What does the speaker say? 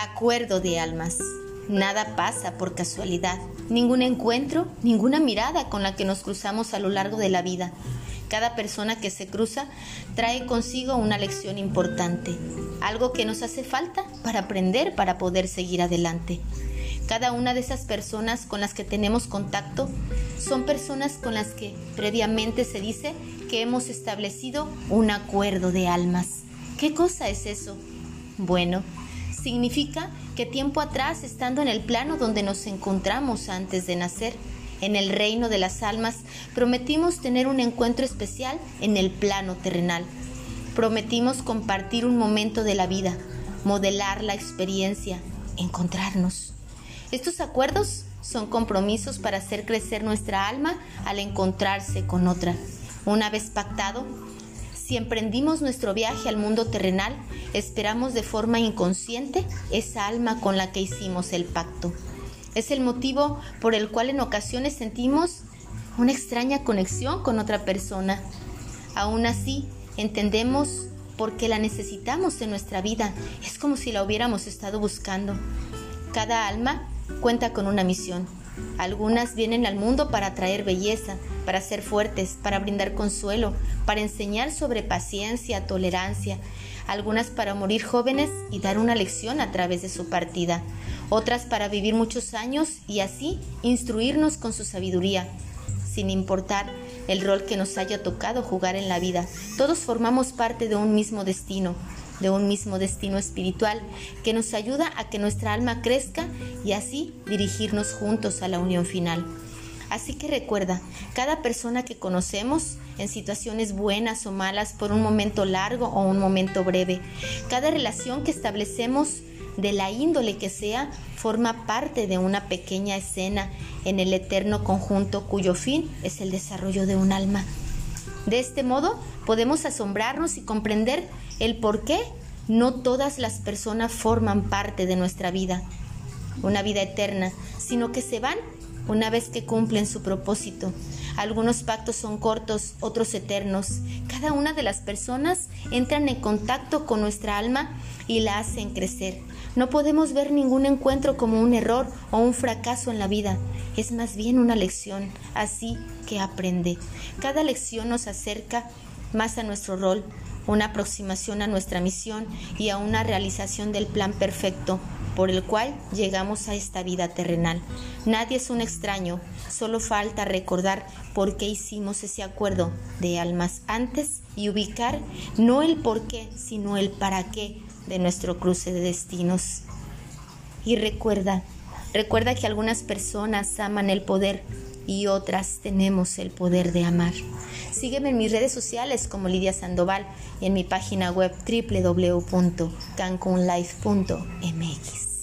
Acuerdo de almas. Nada pasa por casualidad, ningún encuentro, ninguna mirada con la que nos cruzamos a lo largo de la vida. Cada persona que se cruza trae consigo una lección importante, algo que nos hace falta para aprender, para poder seguir adelante. Cada una de esas personas con las que tenemos contacto son personas con las que previamente se dice que hemos establecido un acuerdo de almas. ¿Qué cosa es eso? Bueno, significa que tiempo atrás, estando en el plano donde nos encontramos antes de nacer, en el reino de las almas, prometimos tener un encuentro especial en el plano terrenal. Prometimos compartir un momento de la vida, modelar la experiencia, encontrarnos. Estos acuerdos son compromisos para hacer crecer nuestra alma al encontrarse con otra. Una vez pactado, si emprendimos nuestro viaje al mundo terrenal, esperamos de forma inconsciente esa alma con la que hicimos el pacto. Es el motivo por el cual en ocasiones sentimos una extraña conexión con otra persona. Aún así, entendemos por qué la necesitamos en nuestra vida. Es como si la hubiéramos estado buscando. Cada alma cuenta con una misión. Algunas vienen al mundo para traer belleza, para ser fuertes, para brindar consuelo, para enseñar sobre paciencia, tolerancia, algunas para morir jóvenes y dar una lección a través de su partida, otras para vivir muchos años y así instruirnos con su sabiduría, sin importar el rol que nos haya tocado jugar en la vida. Todos formamos parte de un mismo destino, de un mismo destino espiritual que nos ayuda a que nuestra alma crezca y así dirigirnos juntos a la unión final. Así que recuerda, cada persona que conocemos, en situaciones buenas o malas, por un momento largo o un momento breve, cada relación que establecemos, de la índole que sea, forma parte de una pequeña escena en el eterno conjunto cuyo fin es el desarrollo de un alma. De este modo, podemos asombrarnos y comprender el por qué no todas las personas forman parte de nuestra vida, una vida eterna, sino que se van una vez que cumplen su propósito. Algunos pactos son cortos, otros eternos. Cada una de las personas entran en contacto con nuestra alma y la hacen crecer. No podemos ver ningún encuentro como un error o un fracaso en la vida. Es más bien una lección, así que aprende. Cada lección nos acerca más a nuestro rol, una aproximación a nuestra misión y a una realización del plan perfecto por el cual llegamos a esta vida terrenal. Nadie es un extraño, solo falta recordar por qué hicimos ese acuerdo de almas antes y ubicar no el por qué, sino el para qué de nuestro cruce de destinos. Y recuerda, recuerda que algunas personas aman el poder y otras tenemos el poder de amar. Sígueme en mis redes sociales como Lidia Sandoval y en mi página web www.cancunlife.mx.